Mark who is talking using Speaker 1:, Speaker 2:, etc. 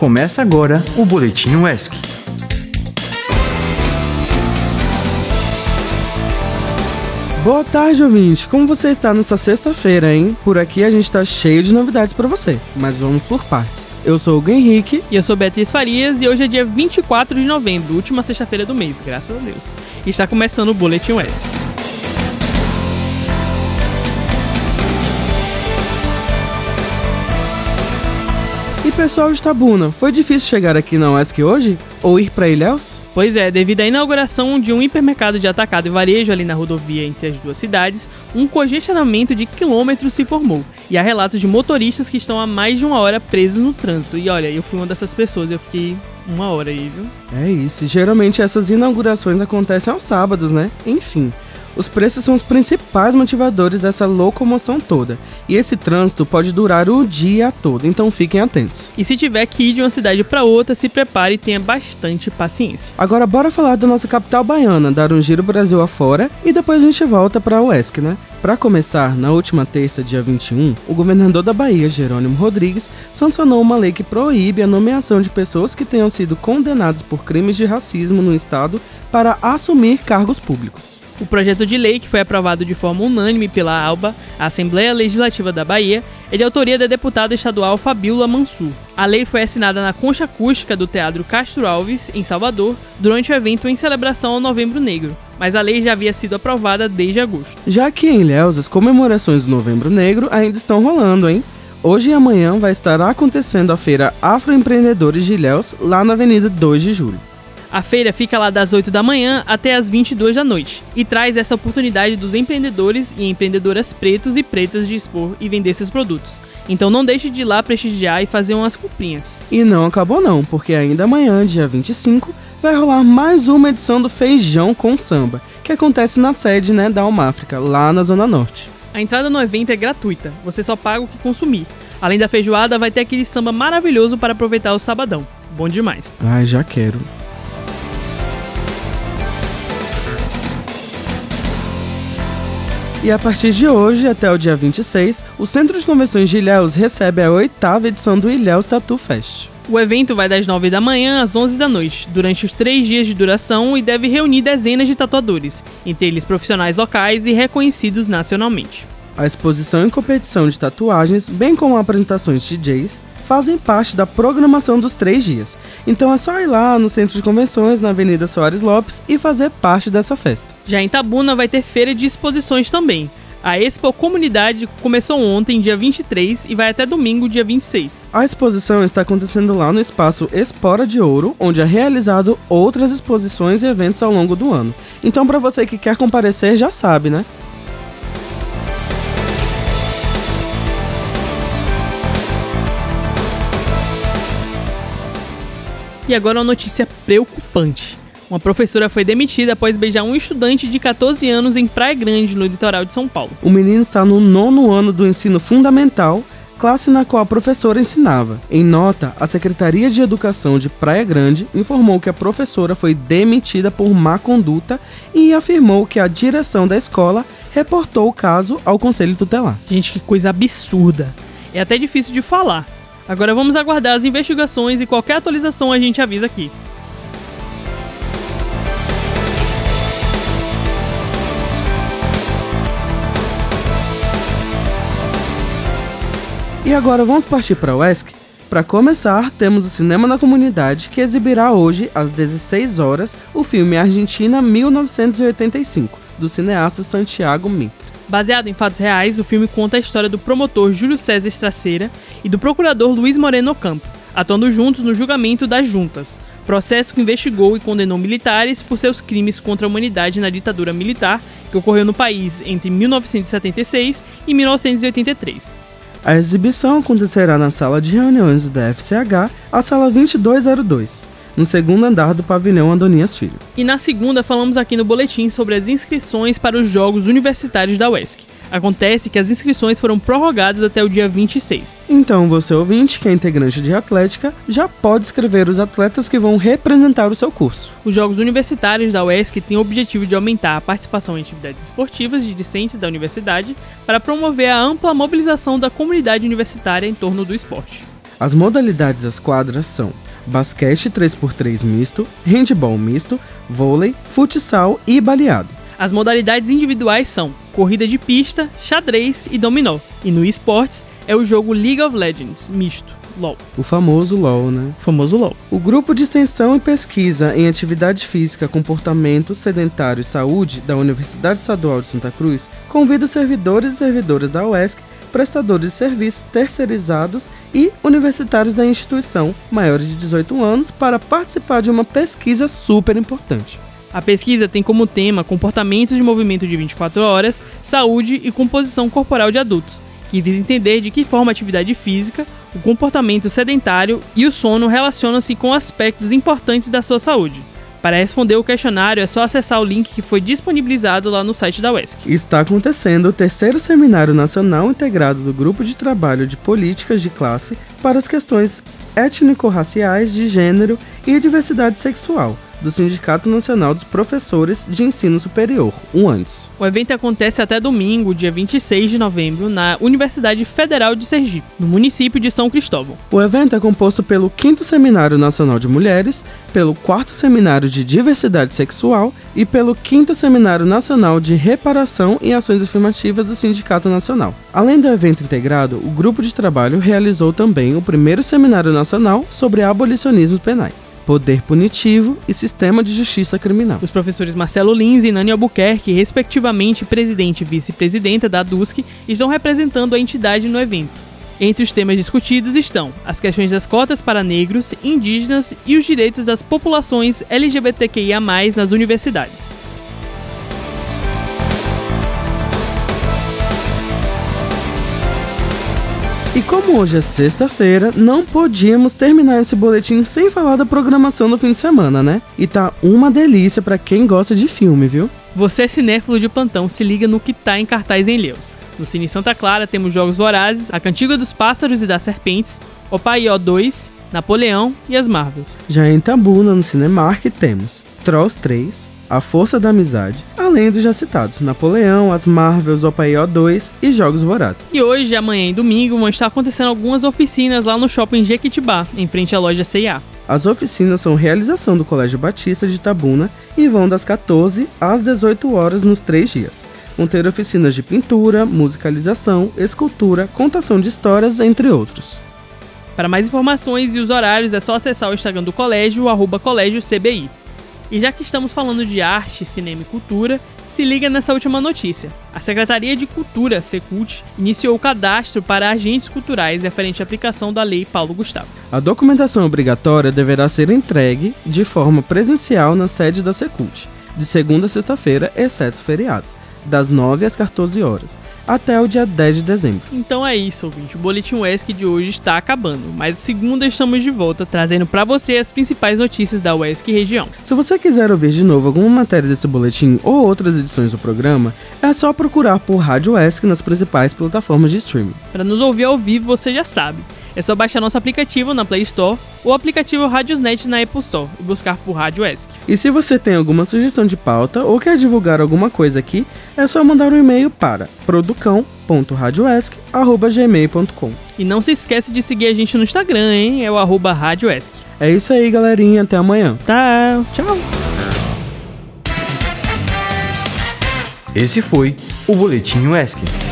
Speaker 1: Começa agora o Boletim UESC.
Speaker 2: Boa tarde, ouvinte. Como você está nessa sexta-feira, hein? Por aqui a gente está cheio de novidades para você, mas vamos por partes. Eu sou o Henrique.
Speaker 3: E eu sou Beatriz Farias e hoje é dia 24 de novembro, última sexta-feira do mês, graças a Deus. E está começando o Boletim UESC.
Speaker 2: E pessoal de Tabuna, foi difícil chegar aqui na UESC hoje? Ou ir para Ilhéus?
Speaker 3: Pois é, devido à inauguração de um hipermercado de atacado e varejo ali na rodovia entre as duas cidades, um congestionamento de quilômetros se formou. E há relatos de motoristas que estão há mais de uma hora presos no trânsito. E olha, eu fui uma dessas pessoas, eu fiquei uma hora aí, viu?
Speaker 2: É isso, geralmente essas inaugurações acontecem aos sábados, né? Enfim. Os preços são os principais motivadores dessa locomoção toda, e esse trânsito pode durar o dia todo, então fiquem atentos.
Speaker 3: E se tiver que ir de uma cidade para outra, se prepare e tenha bastante paciência.
Speaker 2: Agora bora falar da nossa capital baiana, dar um giro Brasil afora e depois a gente volta para a UESC, né? Para começar, na última terça, dia 21, o governador da Bahia, Jerônimo Rodrigues, sancionou uma lei que proíbe a nomeação de pessoas que tenham sido condenadas por crimes de racismo no estado para assumir cargos públicos.
Speaker 3: O projeto de lei, que foi aprovado de forma unânime pela ALBA, a Assembleia Legislativa da Bahia, é de autoria da deputada estadual Fabiola Mansur. A lei foi assinada na concha acústica do Teatro Castro Alves, em Salvador, durante o evento em celebração ao Novembro Negro, mas a lei já havia sido aprovada desde agosto.
Speaker 2: Já que em Ilhéus as comemorações do Novembro Negro ainda estão rolando, hein? Hoje e amanhã vai estar acontecendo a feira Afroempreendedores de Ilhéus, lá na Avenida 2 de Julho.
Speaker 3: A feira fica lá das 8 da manhã até as 22 da noite e traz essa oportunidade dos empreendedores e empreendedoras pretos e pretas de expor e vender seus produtos. Então não deixe de ir lá prestigiar e fazer umas comprinhas.
Speaker 2: E não acabou não, porque ainda amanhã, dia 25, vai rolar mais uma edição do Feijão com Samba, que acontece na sede né, da Almáfrica, lá na Zona Norte.
Speaker 3: A entrada no evento é gratuita, você só paga o que consumir. Além da feijoada, vai ter aquele samba maravilhoso para aproveitar o sabadão. Bom demais.
Speaker 2: Ai, já quero. E a partir de hoje, até o dia 26, o Centro de Convenções de Ilhéus recebe a oitava edição do Ilhéus Tattoo Fest.
Speaker 3: O evento vai das 9 da manhã às 11 da noite, durante os três dias de duração e deve reunir dezenas de tatuadores, entre eles profissionais locais e reconhecidos nacionalmente.
Speaker 2: A exposição e competição de tatuagens, bem como apresentações de DJs, fazem parte da programação dos três dias. Então é só ir lá no centro de convenções, na Avenida Soares Lopes, e fazer parte dessa festa.
Speaker 3: Já em Tabuna vai ter feira de exposições também. A Expo Comunidade começou ontem, dia 23, e vai até domingo, dia 26.
Speaker 2: A exposição está acontecendo lá no espaço Espora de Ouro, onde é realizado outras exposições e eventos ao longo do ano. Então, para você que quer comparecer, já sabe, né?
Speaker 3: E agora uma notícia preocupante. Uma professora foi demitida após beijar um estudante de 14 anos em Praia Grande, no litoral de São Paulo.
Speaker 2: O menino está no nono ano do ensino fundamental, classe na qual a professora ensinava. Em nota, a Secretaria de Educação de Praia Grande informou que a professora foi demitida por má conduta e afirmou que a direção da escola reportou o caso ao Conselho Tutelar.
Speaker 3: Gente, que coisa absurda. É até difícil de falar. Agora vamos aguardar as investigações e qualquer atualização a gente avisa aqui.
Speaker 2: E agora vamos partir para o ESC? Para começar, temos o Cinema na Comunidade, que exibirá hoje, às 16 horas, o filme Argentina 1985, do cineasta Santiago Mitre.
Speaker 3: Baseado em fatos reais, o filme conta a história do promotor Júlio César Estraceira e do procurador Luiz Moreno Campo, atuando juntos no julgamento das juntas, processo que investigou e condenou militares por seus crimes contra a humanidade na ditadura militar que ocorreu no país entre 1976 e 1983.
Speaker 2: A exibição acontecerá na sala de reuniões da FCH, a sala 2202, no segundo andar do pavilhão Adonias Filho.
Speaker 3: E na segunda falamos aqui no boletim sobre as inscrições para os Jogos Universitários da UESC. Acontece que as inscrições foram prorrogadas até o dia 26.
Speaker 2: Então, você ouvinte, que é integrante de Atlética, já pode escrever os atletas que vão representar o seu curso.
Speaker 3: Os Jogos Universitários da UESC têm o objetivo de aumentar a participação em atividades esportivas de discentes da universidade para promover a ampla mobilização da comunidade universitária em torno do esporte.
Speaker 2: As modalidades das quadras são basquete 3x3 misto, handball misto, vôlei, futsal e baleado.
Speaker 3: As modalidades individuais são corrida de pista, xadrez e dominó. E no esportes é o jogo League of Legends misto. LOL.
Speaker 2: O famoso LOL, né?
Speaker 3: Famoso LOL.
Speaker 2: O grupo de extensão e pesquisa em atividade física, comportamento sedentário e saúde da Universidade Estadual de Santa Cruz convida os servidores e servidoras da UESC, prestadores de serviços terceirizados e universitários da instituição, maiores de 18 anos, para participar de uma pesquisa super importante.
Speaker 3: A pesquisa tem como tema comportamentos de movimento de 24 horas, saúde e composição corporal de adultos, que visa entender de que forma a atividade física, o comportamento sedentário e o sono relacionam-se com aspectos importantes da sua saúde. Para responder o questionário é só acessar o link que foi disponibilizado lá no site da UESC.
Speaker 2: Está acontecendo o terceiro Seminário Nacional Integrado do Grupo de Trabalho de Políticas de Classe para as questões étnico-raciais, de gênero e diversidade sexual do Sindicato Nacional dos Professores de Ensino Superior, o ANS.
Speaker 3: O evento acontece até domingo, dia 26 de novembro, na Universidade Federal de Sergipe, no município de São Cristóvão.
Speaker 2: O evento é composto pelo 5 Seminário Nacional de Mulheres, pelo 4 Seminário de Diversidade Sexual e pelo 5 Seminário Nacional de Reparação e Ações Afirmativas do Sindicato Nacional. Além do evento integrado, o grupo de trabalho realizou também o primeiro Seminário Nacional sobre abolicionismos penais poder punitivo e sistema de justiça criminal.
Speaker 3: Os professores Marcelo Lins e Nani Albuquerque, respectivamente presidente e vice-presidenta da DUSC, estão representando a entidade no evento. Entre os temas discutidos estão as questões das cotas para negros, indígenas e os direitos das populações LGBTQIA+, nas universidades.
Speaker 2: E como hoje é sexta-feira, não podíamos terminar esse boletim sem falar da programação do fim de semana, né? E tá uma delícia para quem gosta de filme, viu?
Speaker 3: Você cinéfilo de plantão, se liga no que tá em cartaz em Leus. No Cine Santa Clara temos Jogos Vorazes, A Cantiga dos Pássaros e das Serpentes, O Paió 2, Napoleão e as Marvels.
Speaker 2: Já em Tabuna, no Cinemark, temos Trolls 3, a Força da Amizade, além dos já citados Napoleão, as Marvels, Opaió 2 e Jogos Vorazes.
Speaker 3: E hoje, amanhã e domingo vão estar acontecendo algumas oficinas lá no shopping Jequitibá, em frente à loja C&A.
Speaker 2: As oficinas são realização do Colégio Batista de Tabuna e vão das 14 às 18 horas nos três dias. Vão ter oficinas de pintura, musicalização, escultura, contação de histórias, entre outros.
Speaker 3: Para mais informações e os horários é só acessar o Instagram do colégio, arroba colégio CBI. E já que estamos falando de arte, cinema e cultura, se liga nessa última notícia. A Secretaria de Cultura, Secult, iniciou o cadastro para agentes culturais referente à aplicação da Lei Paulo Gustavo.
Speaker 2: A documentação obrigatória deverá ser entregue de forma presencial na sede da Secult, de segunda a sexta-feira, exceto feriados, das 9 às 14 horas até o dia 10 de dezembro.
Speaker 3: Então é isso, ouvinte. O Boletim UESC de hoje está acabando, mas segunda estamos de volta, trazendo para você as principais notícias da UESC região.
Speaker 2: Se você quiser ouvir de novo alguma matéria desse boletim ou outras edições do programa, é só procurar por Rádio UESC nas principais plataformas de streaming.
Speaker 3: Para nos ouvir ao vivo, você já sabe. É só baixar nosso aplicativo na Play Store ou o aplicativo Radiosnet na Apple Store e buscar por Rádio ESC.
Speaker 2: E se você tem alguma sugestão de pauta ou quer divulgar alguma coisa aqui, é só mandar um e-mail para producão.radioesc.gmail.com
Speaker 3: E não se esquece de seguir a gente no Instagram, hein? É o arroba Rádio ESC.
Speaker 2: É isso aí, galerinha. Até amanhã.
Speaker 3: Tá, tchau.
Speaker 1: Esse foi o Boletim ESC.